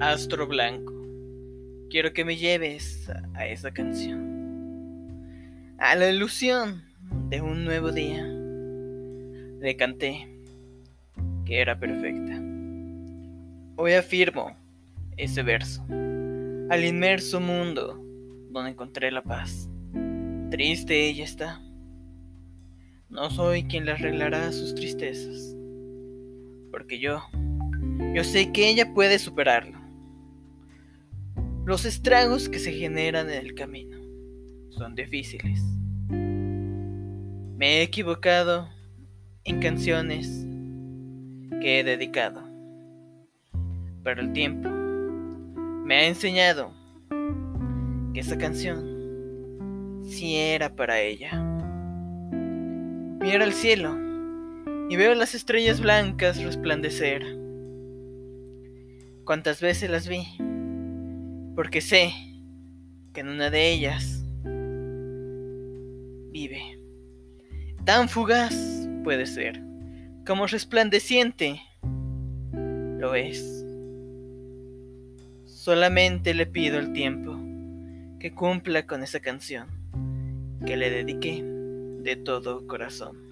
Astro Blanco, quiero que me lleves a esa canción, a la ilusión de un nuevo día. Le canté que era perfecta. Hoy afirmo ese verso al inmerso mundo donde encontré la paz. Triste ella está. No soy quien le arreglará sus tristezas, porque yo, yo sé que ella puede superarlo. Los estragos que se generan en el camino son difíciles. Me he equivocado en canciones que he dedicado, pero el tiempo me ha enseñado que esa canción sí era para ella. Miro al cielo y veo las estrellas blancas resplandecer. Cuántas veces las vi, porque sé que en una de ellas vive. Tan fugaz puede ser, como resplandeciente lo es. Solamente le pido el tiempo que cumpla con esa canción que le dediqué de todo corazón.